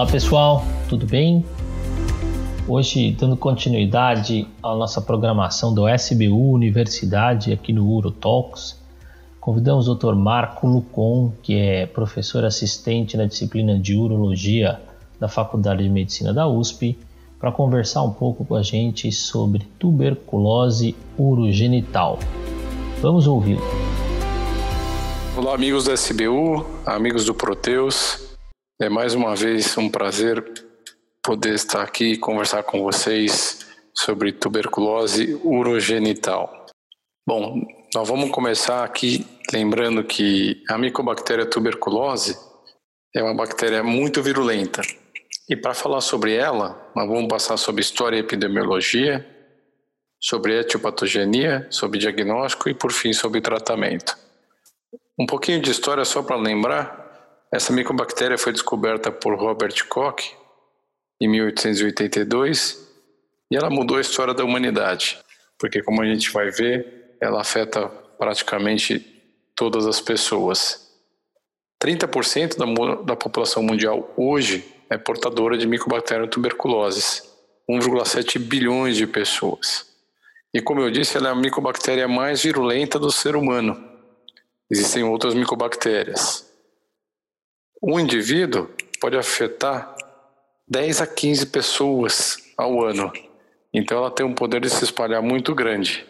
Olá pessoal, tudo bem? Hoje, dando continuidade à nossa programação do SBU Universidade aqui no UroTalks, convidamos o Dr. Marco Lucon, que é professor assistente na disciplina de Urologia da Faculdade de Medicina da USP, para conversar um pouco com a gente sobre tuberculose urogenital. Vamos ouvi-lo. Olá, amigos do SBU, amigos do Proteus. É mais uma vez um prazer poder estar aqui e conversar com vocês sobre tuberculose urogenital. Bom, nós vamos começar aqui lembrando que a micobactéria tuberculose é uma bactéria muito virulenta. E para falar sobre ela, nós vamos passar sobre história e epidemiologia, sobre etiopatogenia, sobre diagnóstico e, por fim, sobre tratamento. Um pouquinho de história só para lembrar: essa micobactéria foi descoberta por Robert Koch em 1882 e ela mudou a história da humanidade, porque, como a gente vai ver, ela afeta praticamente todas as pessoas. 30% da, da população mundial hoje é portadora de micobactéria tuberculose, 1,7 bilhões de pessoas. E como eu disse, ela é a micobactéria mais virulenta do ser humano. Existem outras micobactérias. Um indivíduo pode afetar 10 a 15 pessoas ao ano. Então ela tem um poder de se espalhar muito grande.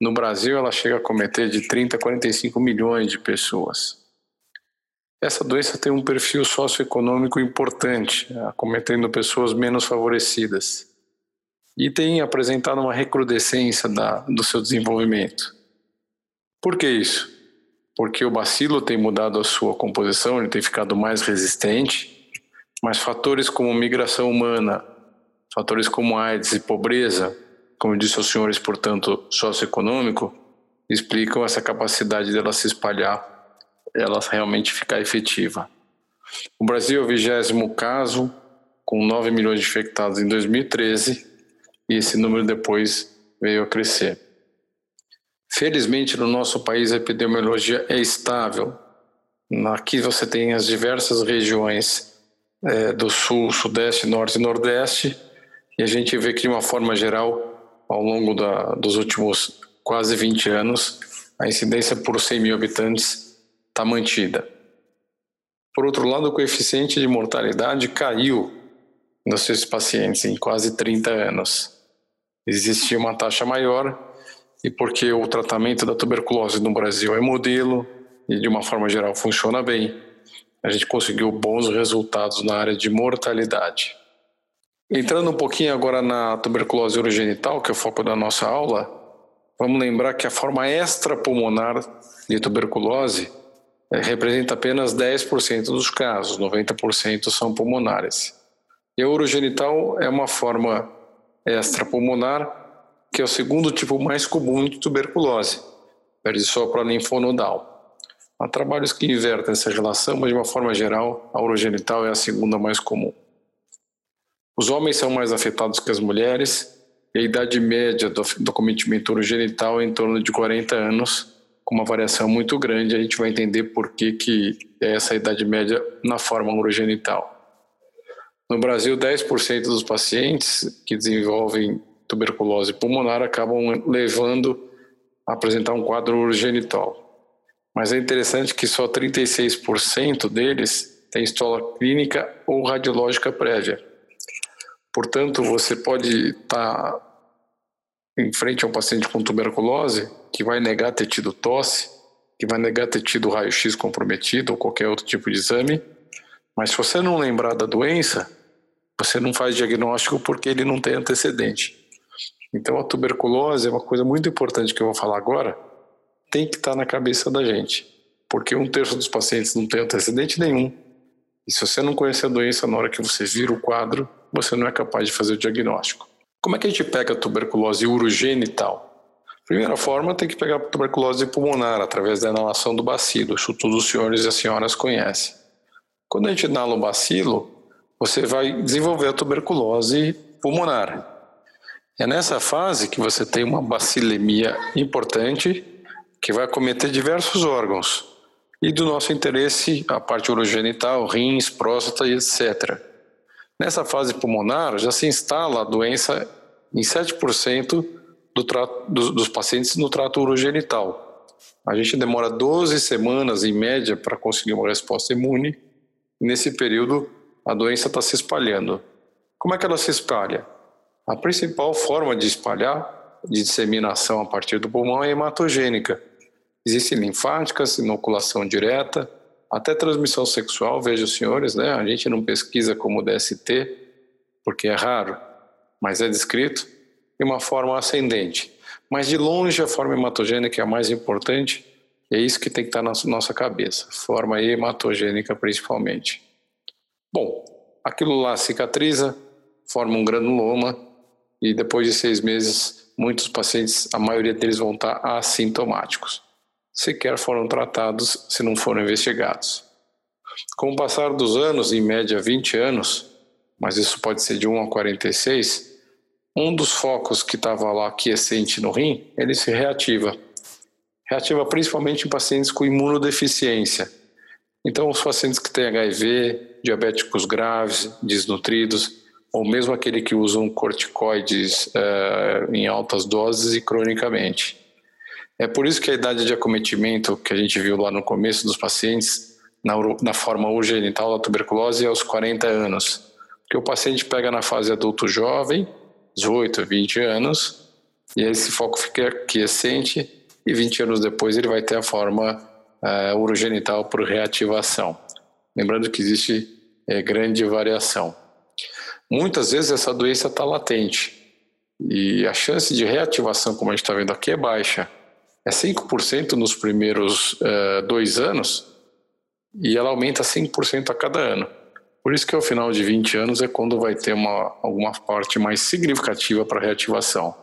No Brasil, ela chega a cometer de 30 a 45 milhões de pessoas. Essa doença tem um perfil socioeconômico importante, acometendo pessoas menos favorecidas. E tem apresentado uma recrudescência da, do seu desenvolvimento. Por que isso? Porque o bacilo tem mudado a sua composição, ele tem ficado mais resistente, mas fatores como migração humana, fatores como AIDS e pobreza, como disse aos senhores, portanto, socioeconômico, explicam essa capacidade dela se espalhar, ela realmente ficar efetiva. O Brasil é o vigésimo caso, com 9 milhões de infectados em 2013, e esse número depois veio a crescer. Felizmente, no nosso país, a epidemiologia é estável. Aqui você tem as diversas regiões é, do sul, sudeste, norte e nordeste, e a gente vê que, de uma forma geral, ao longo da, dos últimos quase 20 anos, a incidência por 100 mil habitantes está mantida. Por outro lado, o coeficiente de mortalidade caiu nos seus pacientes em quase 30 anos. Existia uma taxa maior, e porque o tratamento da tuberculose no Brasil é modelo e, de uma forma geral, funciona bem, a gente conseguiu bons resultados na área de mortalidade. Entrando um pouquinho agora na tuberculose urogenital, que é o foco da nossa aula, vamos lembrar que a forma extrapulmonar de tuberculose é, representa apenas 10% dos casos, 90% são pulmonares. E a urogenital é uma forma extrapulmonar, que é o segundo tipo mais comum de tuberculose, para linfonodal. Há trabalhos que invertem essa relação, mas de uma forma geral, a urogenital é a segunda mais comum. Os homens são mais afetados que as mulheres, e a idade média do, do cometimento urogenital é em torno de 40 anos, com uma variação muito grande. A gente vai entender por que, que é essa idade média na forma urogenital. No Brasil, 10% dos pacientes que desenvolvem tuberculose pulmonar acabam levando a apresentar um quadro urogenital. Mas é interessante que só 36% deles têm história clínica ou radiológica prévia. Portanto, você pode estar em frente a um paciente com tuberculose que vai negar ter tido tosse, que vai negar ter tido raio-x comprometido ou qualquer outro tipo de exame, mas se você não lembrar da doença, você não faz diagnóstico porque ele não tem antecedente. Então, a tuberculose é uma coisa muito importante que eu vou falar agora, tem que estar na cabeça da gente, porque um terço dos pacientes não tem antecedente nenhum. E se você não conhece a doença na hora que você vira o quadro, você não é capaz de fazer o diagnóstico. Como é que a gente pega a tuberculose urogenital? Primeira forma, tem que pegar a tuberculose pulmonar através da inalação do bacilo. Isso todos os senhores e as senhoras conhecem. Quando a gente inala o bacilo, você vai desenvolver a tuberculose pulmonar. É nessa fase que você tem uma bacilemia importante que vai acometer diversos órgãos e do nosso interesse a parte urogenital, rins, próstata e etc. Nessa fase pulmonar, já se instala a doença em 7% do trato, dos, dos pacientes no trato urogenital. A gente demora 12 semanas, em média, para conseguir uma resposta imune. Nesse período, a doença está se espalhando. Como é que ela se espalha? A principal forma de espalhar, de disseminação a partir do pulmão, é hematogênica. Existem linfáticas, inoculação direta, até transmissão sexual, veja os senhores, né? A gente não pesquisa como DST, porque é raro, mas é descrito de uma forma ascendente. Mas de longe a forma hematogênica é a mais importante, e é isso que tem que estar na nossa cabeça, forma hematogênica principalmente. Bom, aquilo lá cicatriza, forma um granuloma, e depois de seis meses, muitos pacientes, a maioria deles vão estar assintomáticos sequer foram tratados se não foram investigados. Com o passar dos anos, em média 20 anos, mas isso pode ser de 1 a 46, um dos focos que estava lá quiescente no rim, ele se reativa. Reativa principalmente em pacientes com imunodeficiência. Então, os pacientes que têm HIV, diabéticos graves, desnutridos, ou mesmo aquele que usam corticoides uh, em altas doses e cronicamente. É por isso que a idade de acometimento que a gente viu lá no começo dos pacientes, na, na forma urogenital da tuberculose, é aos 40 anos. Porque o paciente pega na fase adulto jovem, 18, 20 anos, e esse foco fica quiescente, e 20 anos depois ele vai ter a forma uh, urogenital por reativação. Lembrando que existe é, grande variação. Muitas vezes essa doença está latente, e a chance de reativação, como a gente está vendo aqui, é baixa é 5% nos primeiros uh, dois anos e ela aumenta 5% a cada ano. Por isso que ao final de 20 anos é quando vai ter uma, alguma parte mais significativa para reativação.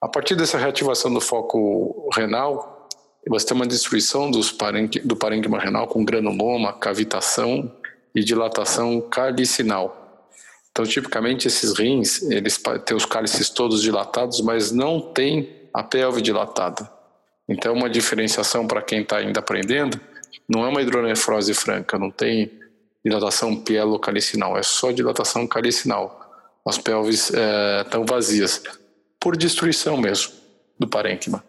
A partir dessa reativação do foco renal, você tem uma destruição do parênquima renal com granuloma, cavitação e dilatação calicinal. Então, tipicamente, esses rins, eles têm os cálices todos dilatados, mas não têm a pelve dilatada. Então, uma diferenciação para quem está ainda aprendendo, não é uma hidronefrose franca, não tem dilatação pielocalicinal, é só dilatação calicinal. As pelves estão é, vazias, por destruição mesmo do parênquima.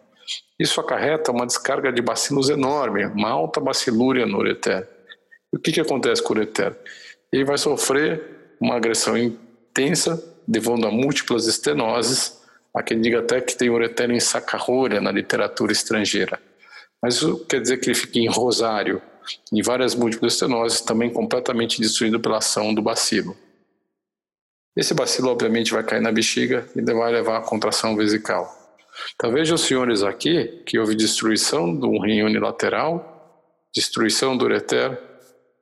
Isso acarreta uma descarga de bacilos enorme, uma alta bacilúria no ureter. O que, que acontece com o ureter? Ele vai sofrer uma agressão intensa, levando a múltiplas estenoses, Há quem diga até que tem ureter em sacarrolha na literatura estrangeira. Mas isso quer dizer que ele fica em rosário, em várias múltiplas estenoses, também completamente destruído pela ação do bacilo. Esse bacilo, obviamente, vai cair na bexiga e vai levar à contração vesical. Então vejam os senhores aqui que houve destruição do rim unilateral, destruição do ureter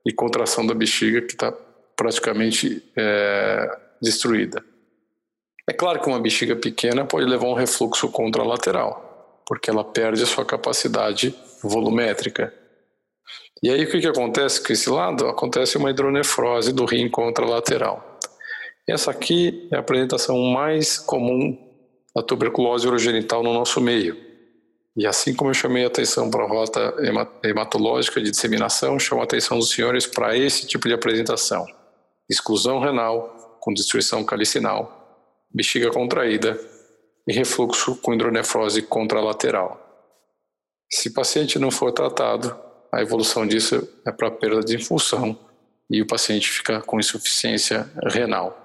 e contração da bexiga que está praticamente é, destruída. É claro que uma bexiga pequena pode levar um refluxo contralateral, porque ela perde a sua capacidade volumétrica. E aí o que, que acontece com esse lado? Acontece uma hidronefrose do rim contralateral. Essa aqui é a apresentação mais comum da tuberculose urogenital no nosso meio. E assim como eu chamei a atenção para a rota hematológica de disseminação, chamo a atenção dos senhores para esse tipo de apresentação. Exclusão renal com destruição calicinal bexiga contraída e refluxo com hidronefrose contralateral. Se o paciente não for tratado, a evolução disso é para perda de função e o paciente fica com insuficiência renal.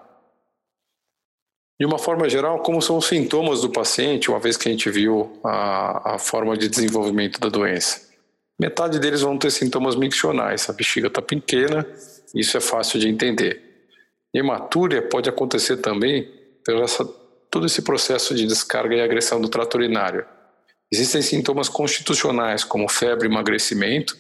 De uma forma geral, como são os sintomas do paciente, uma vez que a gente viu a, a forma de desenvolvimento da doença? Metade deles vão ter sintomas miccionais, a bexiga está pequena, isso é fácil de entender. Hematúria pode acontecer também pelo essa, todo esse processo de descarga e agressão do trato urinário. Existem sintomas constitucionais, como febre e emagrecimento,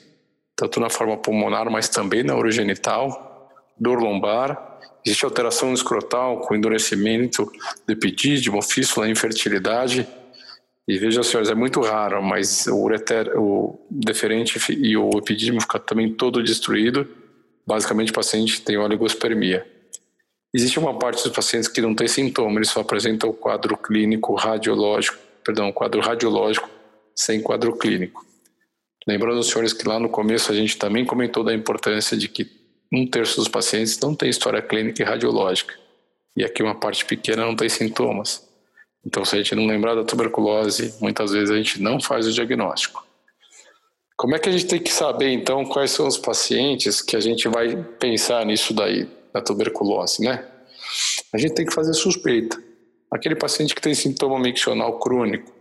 tanto na forma pulmonar, mas também na urogenital, dor lombar, existe alteração escrotal com endurecimento do epidídimo, fístula, infertilidade. E veja, senhores, é muito raro, mas o ureter, o deferente e o epidídimo ficam também todo destruído. Basicamente, o paciente tem oligospermia. Existe uma parte dos pacientes que não tem sintoma, eles só apresentam o quadro clínico radiológico, perdão, quadro radiológico sem quadro clínico. Lembrando os senhores que lá no começo a gente também comentou da importância de que um terço dos pacientes não tem história clínica e radiológica. E aqui uma parte pequena não tem sintomas. Então, se a gente não lembrar da tuberculose, muitas vezes a gente não faz o diagnóstico. Como é que a gente tem que saber, então, quais são os pacientes que a gente vai pensar nisso daí, da tuberculose, né? A gente tem que fazer suspeita. Aquele paciente que tem sintoma miccional crônico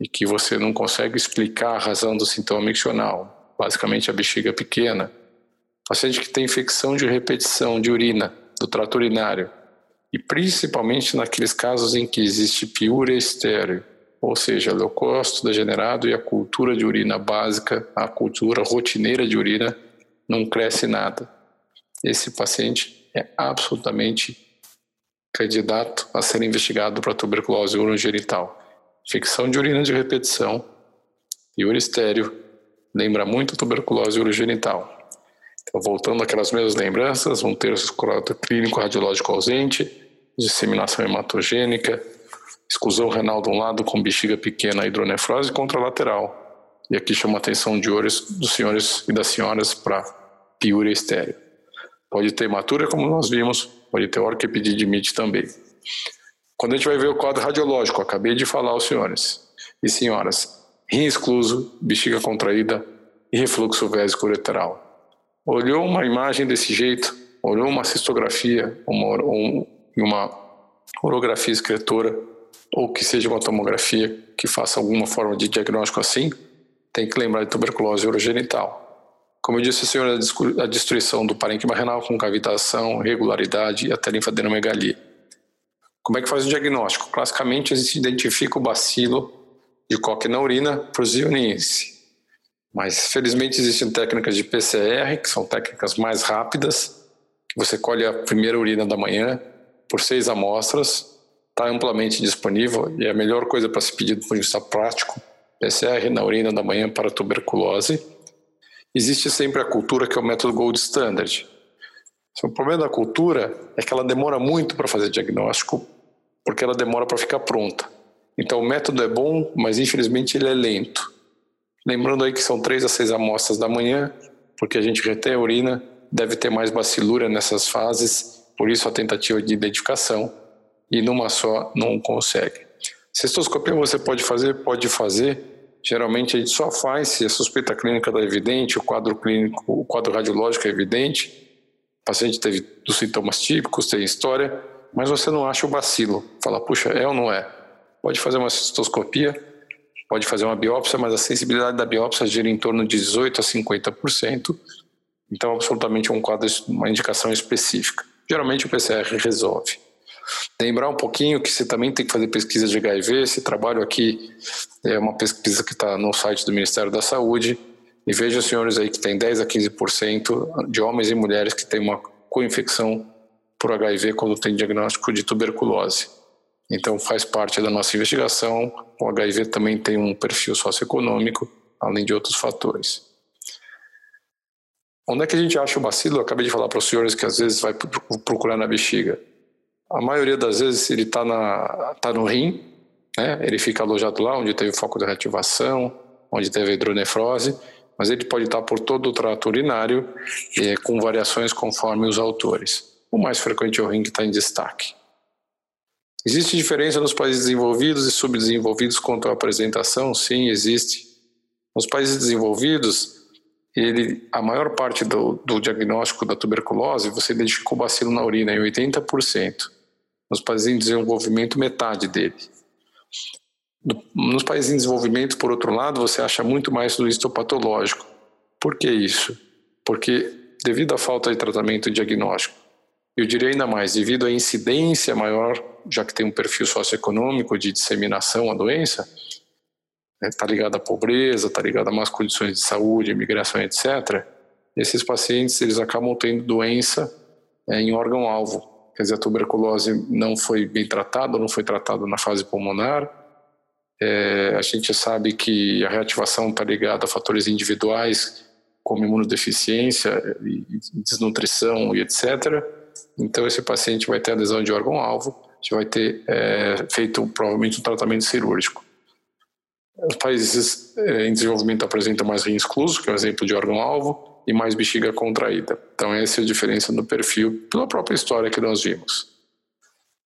e que você não consegue explicar a razão do sintoma miccional, basicamente a bexiga pequena, paciente que tem infecção de repetição de urina, do trato urinário, e principalmente naqueles casos em que existe piúria estéreo, ou seja, leucócito degenerado e a cultura de urina básica, a cultura rotineira de urina, não cresce nada. Esse paciente é absolutamente candidato a ser investigado para tuberculose urogenital. Infecção de urina de repetição e estéreo lembra muito tuberculose urogenital. Então, voltando àquelas mesmas lembranças, um terço clínico radiológico ausente, disseminação hematogênica, exclusão renal de um lado com bexiga pequena, hidronefrose contralateral. E aqui chama a atenção de olhos dos senhores e das senhoras para piúria estéreo. Pode ter hematura, como nós vimos, pode ter orquepididimite também. Quando a gente vai ver o quadro radiológico, acabei de falar aos senhores e senhoras, rim excluso, bexiga contraída e refluxo vésico ureteral olhou uma imagem desse jeito, olhou uma cistografia, uma, uma orografia escritora, ou que seja uma tomografia que faça alguma forma de diagnóstico assim, tem que lembrar de tuberculose urogenital. Como eu disse, senhor, a destruição do parênquima renal com cavitação, regularidade e até linfadenomegalia. Como é que faz o diagnóstico? Classicamente, a gente identifica o bacilo de Koch na urina prosioniense. Mas felizmente existem técnicas de PCR, que são técnicas mais rápidas. Você colhe a primeira urina da manhã por seis amostras, está amplamente disponível e a melhor coisa para se pedir do ponto de vista prático. PCR na urina da manhã para tuberculose. Existe sempre a cultura que é o método gold standard. O problema da cultura é que ela demora muito para fazer diagnóstico, porque ela demora para ficar pronta. Então o método é bom, mas infelizmente ele é lento. Lembrando aí que são três a seis amostras da manhã, porque a gente retém a urina, deve ter mais bacilura nessas fases, por isso a tentativa de identificação, e numa só não consegue. Cistoscopia você pode fazer? Pode fazer. Geralmente a gente só faz se a suspeita clínica está evidente, o quadro clínico, o quadro radiológico é evidente, o paciente teve os sintomas típicos, tem história, mas você não acha o bacilo. Fala, puxa, é ou não é? Pode fazer uma cistoscopia, pode fazer uma biópsia, mas a sensibilidade da biópsia gira em torno de 18 a 50%. Então, absolutamente um quadro, uma indicação específica. Geralmente o PCR resolve. Lembrar um pouquinho que você também tem que fazer pesquisa de HIV. Esse trabalho aqui é uma pesquisa que está no site do Ministério da Saúde. E veja, senhores, aí que tem 10 a 15% de homens e mulheres que têm uma co-infecção por HIV quando tem diagnóstico de tuberculose. Então, faz parte da nossa investigação. O HIV também tem um perfil socioeconômico, além de outros fatores. Onde é que a gente acha o bacilo? Eu acabei de falar para os senhores que às vezes vai procurar na bexiga. A maioria das vezes ele está tá no rim, né? ele fica alojado lá onde teve foco de reativação, onde teve hidronefrose, mas ele pode estar tá por todo o trato urinário, eh, com variações conforme os autores. O mais frequente é o rim que está em destaque. Existe diferença nos países desenvolvidos e subdesenvolvidos quanto à apresentação? Sim, existe. Nos países desenvolvidos, ele, a maior parte do, do diagnóstico da tuberculose, você identifica o bacilo na urina em 80%. Nos países em desenvolvimento, metade dele. Nos países em desenvolvimento, por outro lado, você acha muito mais do histopatológico. Por que isso? Porque, devido à falta de tratamento diagnóstico, eu diria ainda mais, devido à incidência maior, já que tem um perfil socioeconômico de disseminação à doença, está né, ligado à pobreza, está ligado a más condições de saúde, imigração, etc., esses pacientes eles acabam tendo doença é, em órgão-alvo. Quer dizer, a tuberculose não foi bem tratada, não foi tratada na fase pulmonar. É, a gente sabe que a reativação está ligada a fatores individuais, como imunodeficiência, desnutrição e etc. Então, esse paciente vai ter adesão de órgão-alvo, a vai ter é, feito provavelmente um tratamento cirúrgico. Os países é, em desenvolvimento apresentam mais rim excluso, que é um exemplo de órgão-alvo, e mais bexiga contraída. Então, essa é a diferença no perfil, pela própria história que nós vimos.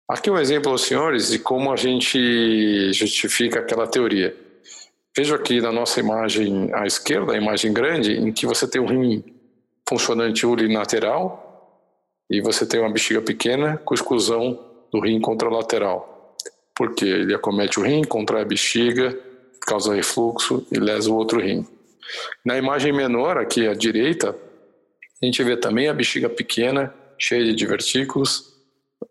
Aqui um exemplo senhores de como a gente justifica aquela teoria. Veja aqui na nossa imagem à esquerda, a imagem grande, em que você tem um rim funcionante unilateral e você tem uma bexiga pequena com exclusão do rim contralateral. Porque ele acomete o rim, contrai a bexiga, causa refluxo e lesa o outro rim. Na imagem menor, aqui à direita, a gente vê também a bexiga pequena, cheia de divertículos,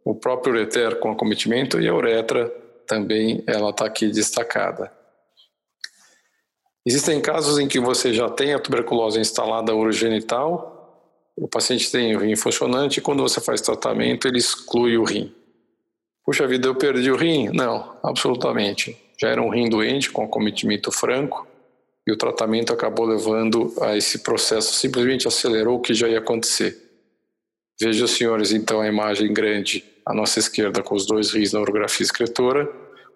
o próprio ureter com acometimento e a uretra também ela está aqui destacada. Existem casos em que você já tem a tuberculose instalada urogenital, o paciente tem o rim funcionante e quando você faz tratamento ele exclui o rim. Puxa vida, eu perdi o rim? Não, absolutamente. Já era um rim doente com acometimento franco, e o tratamento acabou levando a esse processo, simplesmente acelerou o que já ia acontecer. Veja, senhores, então a imagem grande à nossa esquerda com os dois rins na orografia excretora,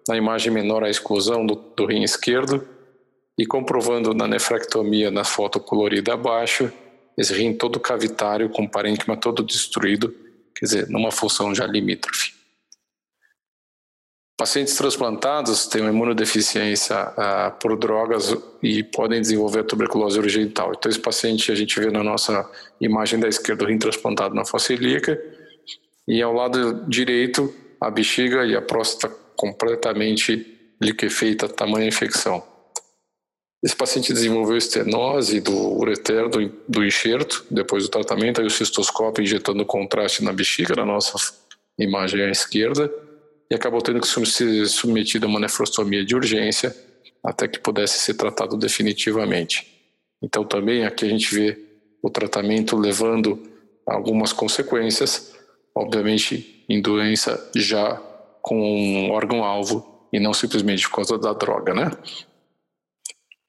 na imagem menor a exclusão do, do rim esquerdo e comprovando na nefrectomia na foto colorida abaixo, esse rim todo cavitário com parênquima todo destruído, quer dizer, numa função já limítrofe. Pacientes transplantados têm uma imunodeficiência ah, por drogas e podem desenvolver tuberculose urogenital. Então, esse paciente a gente vê na nossa imagem da esquerda o rim transplantado na fossa ilíaca e ao lado direito a bexiga e a próstata completamente liquefeita, tamanha infecção. Esse paciente desenvolveu estenose do ureter, do, do enxerto, depois do tratamento, aí o cistoscópio injetando contraste na bexiga, na nossa imagem à esquerda, e acabou tendo que ser submetido a uma nefrostomia de urgência até que pudesse ser tratado definitivamente. Então também aqui a gente vê o tratamento levando algumas consequências, obviamente em doença já com um órgão-alvo e não simplesmente por causa da droga, né?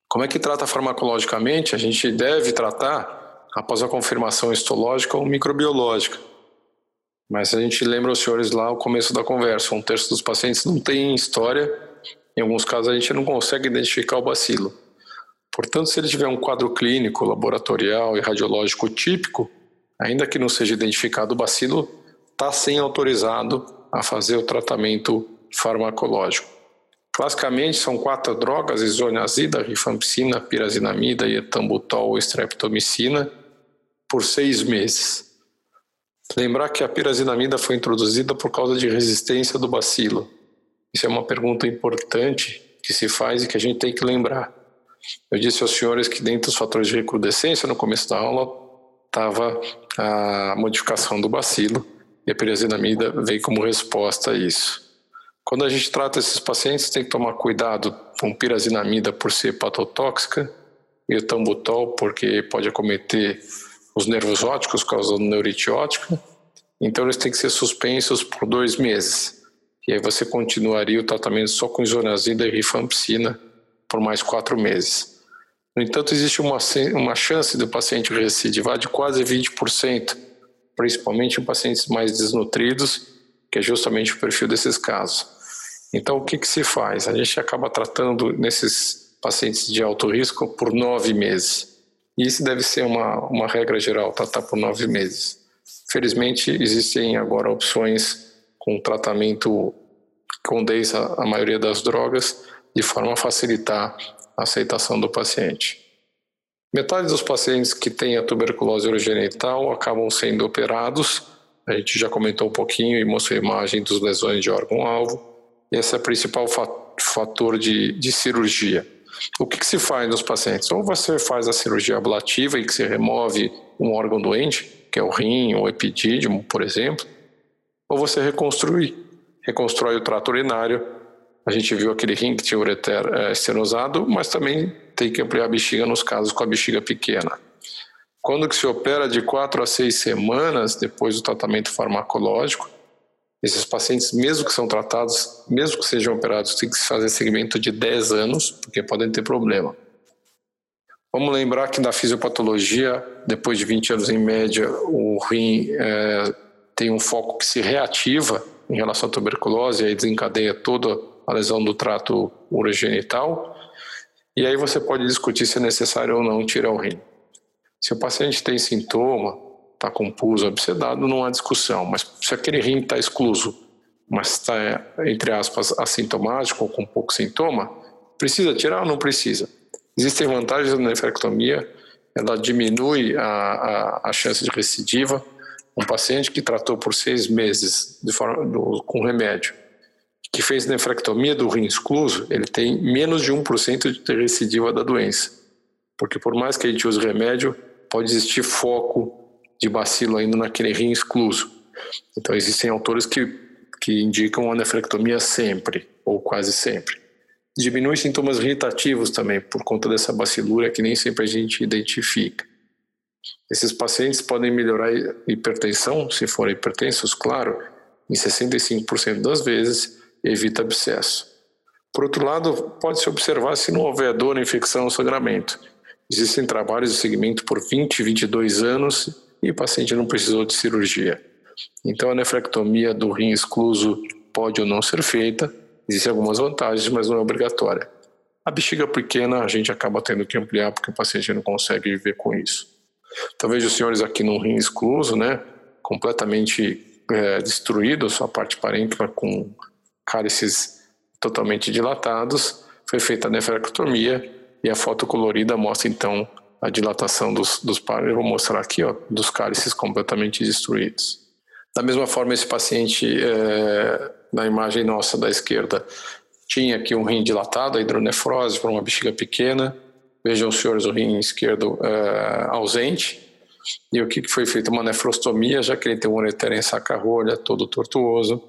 Como é que trata farmacologicamente? A gente deve tratar após a confirmação histológica ou microbiológica. Mas a gente lembra os senhores lá o começo da conversa, um terço dos pacientes não tem história, em alguns casos a gente não consegue identificar o bacilo. Portanto, se ele tiver um quadro clínico, laboratorial e radiológico típico, ainda que não seja identificado o bacilo, está sem autorizado a fazer o tratamento farmacológico. Classicamente são quatro drogas, isoniazida, rifampicina, pirazinamida e etambutol ou streptomicina, por seis meses. Lembrar que a pirazinamida foi introduzida por causa de resistência do bacilo. Isso é uma pergunta importante que se faz e que a gente tem que lembrar. Eu disse aos senhores que dentro dos fatores de recrudescência, no começo da aula, estava a modificação do bacilo e a pirazinamida veio como resposta a isso. Quando a gente trata esses pacientes, tem que tomar cuidado com pirazinamida por ser patotóxica e o tambutol porque pode acometer os nervos ópticos causando neurite óptica, então eles têm que ser suspensos por dois meses. E aí você continuaria o tratamento só com isonazida e rifampicina por mais quatro meses. No entanto, existe uma, uma chance do paciente recidivar de quase 20%, principalmente em pacientes mais desnutridos, que é justamente o perfil desses casos. Então, o que, que se faz? A gente acaba tratando nesses pacientes de alto risco por nove meses. E isso deve ser uma, uma regra geral, tratar por nove meses. Felizmente, existem agora opções com tratamento que condensa a maioria das drogas, de forma a facilitar a aceitação do paciente. Metade dos pacientes que têm a tuberculose urogenital acabam sendo operados. A gente já comentou um pouquinho e mostrou a imagem dos lesões de órgão-alvo. Esse é o principal fator de, de cirurgia. O que, que, se faz nos pacientes? Ou você faz a cirurgia ablativa, em que se remove um órgão doente, que é o rim ou epidídimo, por exemplo, ou você reconstrui, reconstrói o trato urinário. A gente viu aquele rim que tinha ureter é, estenosado, mas também tem que ampliar a bexiga nos casos com a bexiga pequena. Quando que se opera de quatro a seis semanas depois do tratamento farmacológico, esses pacientes, mesmo que são tratados, mesmo que sejam operados, tem que se fazer segmento de 10 anos, porque podem ter problema. Vamos lembrar que na fisiopatologia, depois de 20 anos em média, o rim é, tem um foco que se reativa em relação à tuberculose e aí desencadeia toda a lesão do trato urogenital. E aí você pode discutir se é necessário ou não tirar o rim. Se o paciente tem sintoma, está com pus obsedado, não há discussão. Mas se aquele rim está excluso, mas está, entre aspas, assintomático ou com pouco sintoma, precisa tirar ou não precisa? Existem vantagens da nefrectomia, ela diminui a, a, a chance de recidiva. Um paciente que tratou por seis meses forma, do, com remédio, que fez nefrectomia do rim excluso, ele tem menos de 1% de recidiva da doença. Porque por mais que a gente use remédio, pode existir foco de bacilo ainda naquele rim excluso. Então existem autores que, que indicam a nefrectomia sempre, ou quase sempre. Diminui sintomas irritativos também, por conta dessa bacilura que nem sempre a gente identifica. Esses pacientes podem melhorar hipertensão, se forem hipertensos, claro, em 65% das vezes, evita abscesso. Por outro lado, pode-se observar se não houver dor, infecção ou sangramento. Existem trabalhos de segmento por 20, 22 anos e o paciente não precisou de cirurgia. Então, a nefrectomia do rim excluso pode ou não ser feita, existem algumas vantagens, mas não é obrigatória. A bexiga pequena a gente acaba tendo que ampliar porque o paciente não consegue viver com isso. Vejo os senhores aqui no rim excluso, né, completamente é, destruído, sua parte parênquima com cálices totalmente dilatados, foi feita a nefrectomia e a foto colorida mostra então a dilatação dos, dos pares. Eu vou mostrar aqui, ó, dos cálices completamente destruídos. Da mesma forma, esse paciente, é, na imagem nossa da esquerda, tinha aqui um rim dilatado, a hidronefrose por uma bexiga pequena. Vejam, senhores, o rim esquerdo é, ausente. E o que foi feito? Uma nefrostomia, já que ele tem um ureter em saca-rolha, todo tortuoso,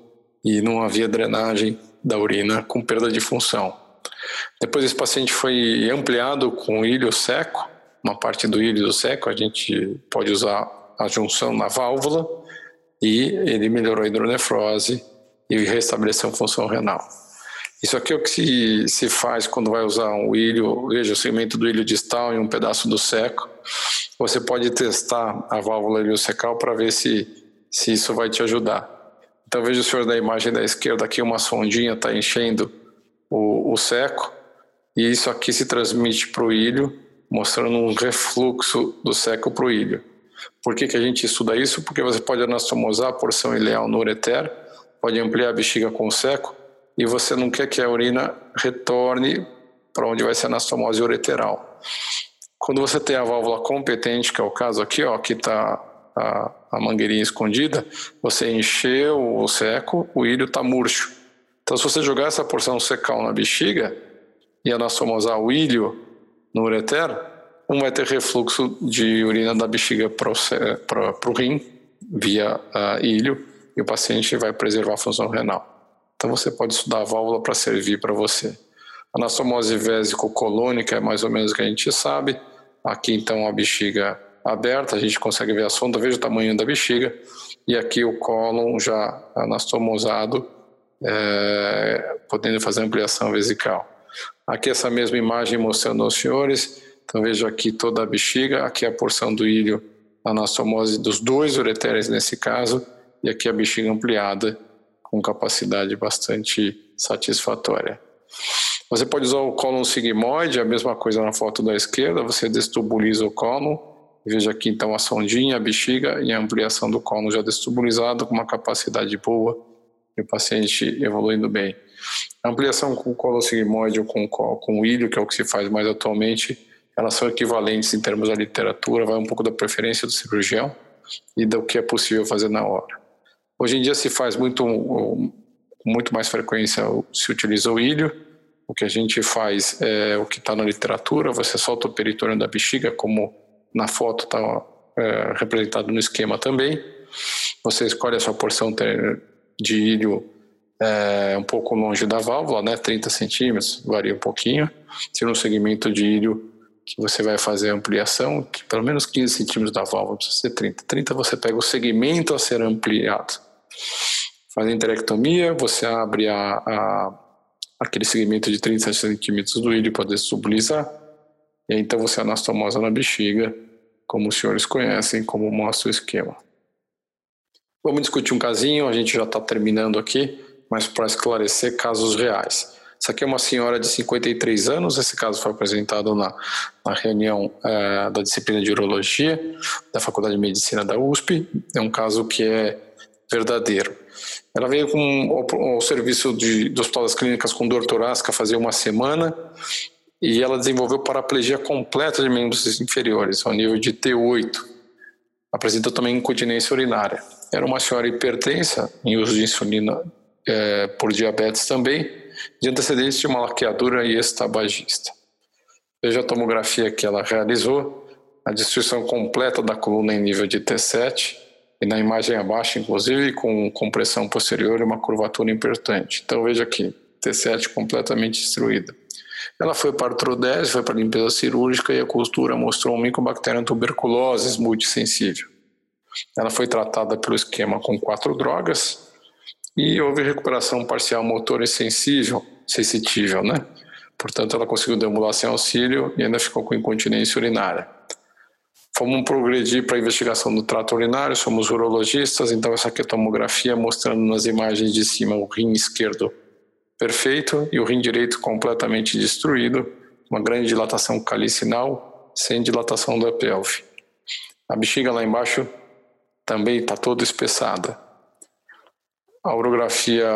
e não havia drenagem da urina com perda de função. Depois esse paciente foi ampliado com ilho seco, uma parte do ilho do seco, a gente pode usar a junção na válvula e ele melhorou a hidronefrose e restabeleceu a função renal. Isso aqui é o que se, se faz quando vai usar um ilho, veja o segmento do ilho distal e um pedaço do seco. Você pode testar a válvula iliocecal para ver se, se isso vai te ajudar. Então veja o senhor da imagem da esquerda aqui, uma sondinha está enchendo o, o seco e isso aqui se transmite para o ilho mostrando um refluxo do seco para o ilho. Por que, que a gente estuda isso? Porque você pode anastomosar a porção ileal no ureter, pode ampliar a bexiga com o seco, e você não quer que a urina retorne para onde vai ser a anastomose ureteral. Quando você tem a válvula competente, que é o caso aqui, ó, que está a, a mangueirinha escondida, você encheu o seco, o ilho está murcho. Então, se você jogar essa porção secal na bexiga e anastomosar o ilho no ureter, um vai ter refluxo de urina da bexiga para o rim, via uh, ilho, e o paciente vai preservar a função renal. Então você pode estudar a válvula para servir para você. Anastomose vésico-colônica é mais ou menos o que a gente sabe. Aqui então a bexiga aberta, a gente consegue ver a sonda, veja o tamanho da bexiga. E aqui o cólon já anastomosado, é, podendo fazer ampliação vesical. Aqui essa mesma imagem mostrando aos senhores. Então vejo aqui toda a bexiga, aqui a porção do ilho, anastomose dos dois ureteres nesse caso, e aqui a bexiga ampliada com capacidade bastante satisfatória. Você pode usar o cólon sigmoide, a mesma coisa na foto da esquerda, você destubuliza o cólon, veja aqui então a sondinha, a bexiga e a ampliação do cólon já destubulizado com uma capacidade boa e o paciente evoluindo bem. A ampliação com colo sigmoide ou com, com ilho, que é o que se faz mais atualmente, elas são equivalentes em termos da literatura, vai um pouco da preferência do cirurgião e do que é possível fazer na hora. Hoje em dia se faz muito, com muito mais frequência, se utiliza o ilho, o que a gente faz é o que está na literatura, você solta o peritônio da bexiga, como na foto está é, representado no esquema também, você escolhe a sua porção de ilho é, um pouco longe da válvula, né, 30 centímetros, varia um pouquinho. Se no segmento de ilho que você vai fazer a ampliação, que pelo menos 15 centímetros da válvula, precisa ser 30. 30 você pega o segmento a ser ampliado. Faz a interectomia, você abre a, a, aquele segmento de 30 centímetros do ilho para desubilizar, e aí, então você anastomosa na bexiga, como os senhores conhecem, como mostra o esquema. Vamos discutir um casinho, a gente já está terminando aqui mas para esclarecer casos reais. Essa aqui é uma senhora de 53 anos, esse caso foi apresentado na, na reunião é, da disciplina de urologia da Faculdade de Medicina da USP. É um caso que é verdadeiro. Ela veio com o, o serviço de, do Hospital das Clínicas com dor torácica fazia uma semana e ela desenvolveu paraplegia completa de membros inferiores, ao nível de T8. Apresentou também incontinência urinária. Era uma senhora hipertensa, em uso de insulina é, por diabetes também, de antecedentes de uma laqueadura e ex-tabagista. Veja a tomografia que ela realizou, a destruição completa da coluna em nível de T7, e na imagem abaixo, inclusive, com compressão posterior e uma curvatura importante. Então veja aqui, T7 completamente destruída. Ela foi para o Trodese, foi para limpeza cirúrgica e a costura mostrou um micobacterium tuberculose multissensível. Ela foi tratada pelo esquema com quatro drogas e houve recuperação parcial motor e sensível, sensitível, né? Portanto, ela conseguiu deambular sem auxílio e ainda ficou com incontinência urinária. Fomos progredir para a investigação do trato urinário, somos urologistas, então essa aqui é tomografia mostrando nas imagens de cima o rim esquerdo perfeito e o rim direito completamente destruído, uma grande dilatação calicinal, sem dilatação da pelve. A bexiga lá embaixo também está toda espessada. A urografia,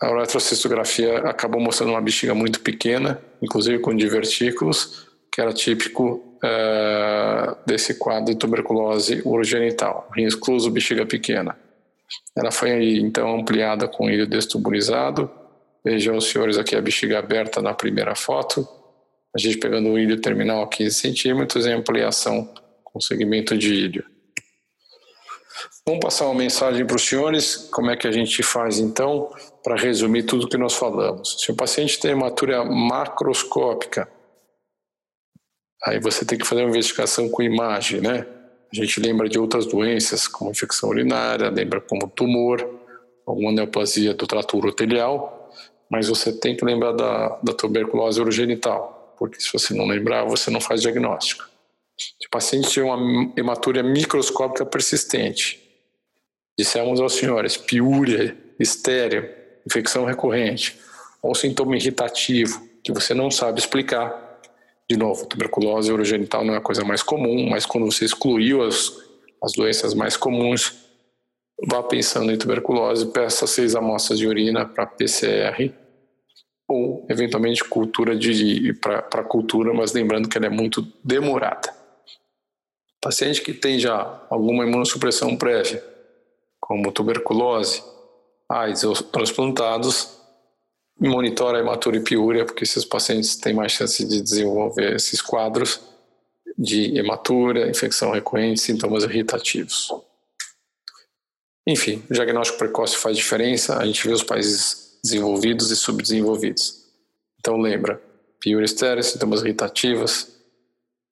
a uretrocistografia acabou mostrando uma bexiga muito pequena, inclusive com divertículos, que era típico uh, desse quadro de tuberculose urogenital, rim excluso, bexiga pequena. Ela foi então ampliada com ilho destubulizado, Vejam os senhores aqui a bexiga aberta na primeira foto, a gente pegando o ilho terminal a 15 centímetros em ampliação com segmento de ilho. Vamos passar uma mensagem para os senhores, como é que a gente faz então, para resumir tudo que nós falamos. Se o paciente tem hematúria macroscópica, aí você tem que fazer uma investigação com imagem, né? A gente lembra de outras doenças, como infecção urinária, lembra como tumor, alguma neoplasia do trato urotelial, mas você tem que lembrar da, da tuberculose urogenital, porque se você não lembrar, você não faz diagnóstico. Se o paciente tiver uma hematúria microscópica persistente, dissemos aos senhores, piúria, estéreo, infecção recorrente, ou sintoma irritativo, que você não sabe explicar, de novo, tuberculose urogenital não é a coisa mais comum, mas quando você excluiu as, as doenças mais comuns, vá pensando em tuberculose, peça seis amostras de urina para PCR ou eventualmente cultura de para cultura, mas lembrando que ela é muito demorada. Paciente que tem já alguma imunossupressão prévia, como tuberculose, AIDS ou transplantados, monitora a e piúria, porque esses pacientes têm mais chance de desenvolver esses quadros de hematura, infecção recorrente, sintomas irritativos. Enfim, o diagnóstico precoce faz diferença, a gente vê os países desenvolvidos e subdesenvolvidos. Então lembra, pior estéreo, sintomas irritativos,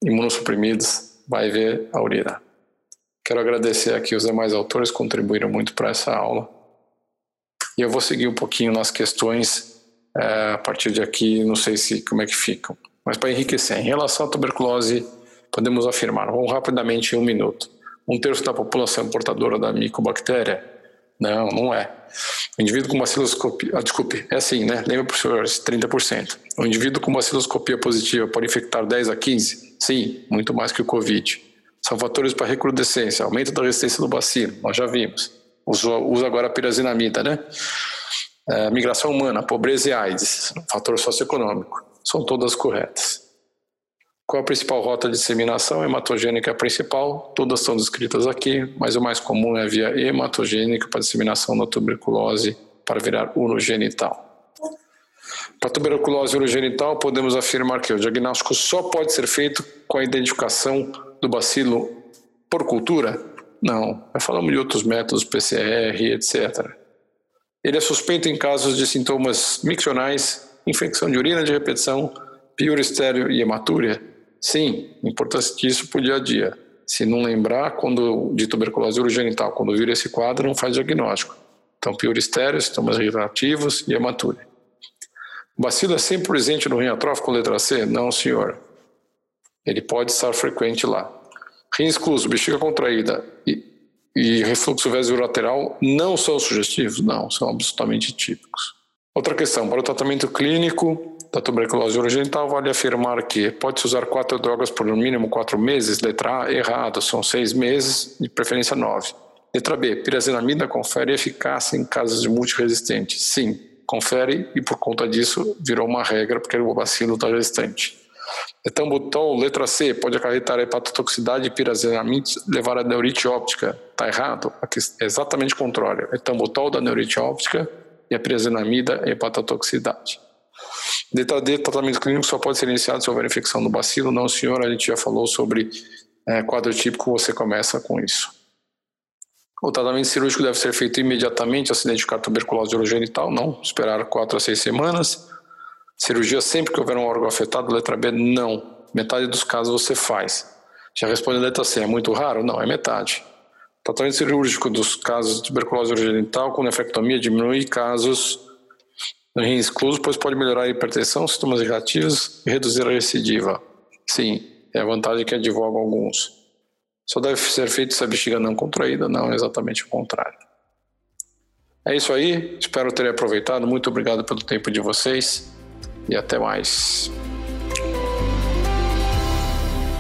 imunossuprimidos, vai ver a urina. Quero agradecer aqui os demais autores contribuíram muito para essa aula. E eu vou seguir um pouquinho nas questões é, a partir de aqui, não sei se como é que ficam. Mas para enriquecer, em relação à tuberculose, podemos afirmar, vamos rapidamente em um minuto. Um terço da população é portadora da micobactéria? Não, não é. O indivíduo com baciloscopia, ah, desculpe, é assim, né? Lembra, professores, 30%. O indivíduo com baciloscopia positiva pode infectar 10 a 15? Sim, muito mais que o Covid. São fatores para recrudescência, aumento da resistência do bacilo, nós já vimos. Usa, usa agora a pirazinamida, né? É, migração humana, pobreza e AIDS, fator socioeconômico, são todas corretas. Qual a principal rota de disseminação? Hematogênica é a principal, todas são descritas aqui, mas o mais comum é via hematogênica para disseminação da tuberculose para virar urogenital. Para tuberculose urogenital, podemos afirmar que o diagnóstico só pode ser feito com a identificação do bacilo por cultura? Não, falamos de outros métodos, PCR, etc. Ele é suspeito em casos de sintomas miccionais, infecção de urina de repetição, pior estéreo e hematúria, Sim, importância disso para o dia a dia. Se não lembrar quando de tuberculose urogenital, quando vira esse quadro, não faz diagnóstico. Então, pior estéreo, sintomas irritativos e hematúria. Bacilo é sempre presente no rim atrófico letra C? Não, senhor. Ele pode estar frequente lá. Rim excluso, bexiga contraída e, e refluxo lateral não são sugestivos? Não, são absolutamente típicos. Outra questão, para o tratamento clínico da tuberculose urogenital, vale afirmar que pode-se usar quatro drogas por no mínimo quatro meses? Letra A, errado, são seis meses, de preferência nove. Letra B, pirazinamida confere eficácia em casos de multiresistentes? Sim, confere e por conta disso virou uma regra porque o bacilo está resistente. Etambutol, letra C, pode acarretar hepatotoxicidade e pirazinamide levar a neurite óptica. Está errado? Aqui é exatamente o contrário. Etambutol da neurite óptica e a pirazinamida e hepatotoxicidade. Letra D, tratamento clínico só pode ser iniciado se houver infecção do bacilo. Não, senhor, a gente já falou sobre é, quadro típico, você começa com isso. O tratamento cirúrgico deve ser feito imediatamente ao se identificar tuberculose urogenital, não esperar 4 a 6 semanas. Cirurgia sempre que houver um órgão afetado, letra B, não. Metade dos casos você faz. Já responde a letra C, é muito raro? Não, é metade. Tratamento cirúrgico dos casos de tuberculose urogenital com nefrectomia diminui casos no rim excluso, pois pode melhorar a hipertensão, sintomas negativos e reduzir a recidiva. Sim, é a vantagem que advogam alguns. Só deve ser feito se a bexiga não contraída, não exatamente o contrário. É isso aí, espero ter aproveitado. Muito obrigado pelo tempo de vocês e até mais.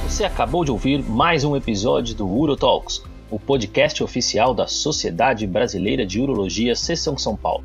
Você acabou de ouvir mais um episódio do UroTalks, o podcast oficial da Sociedade Brasileira de Urologia Seção São Paulo.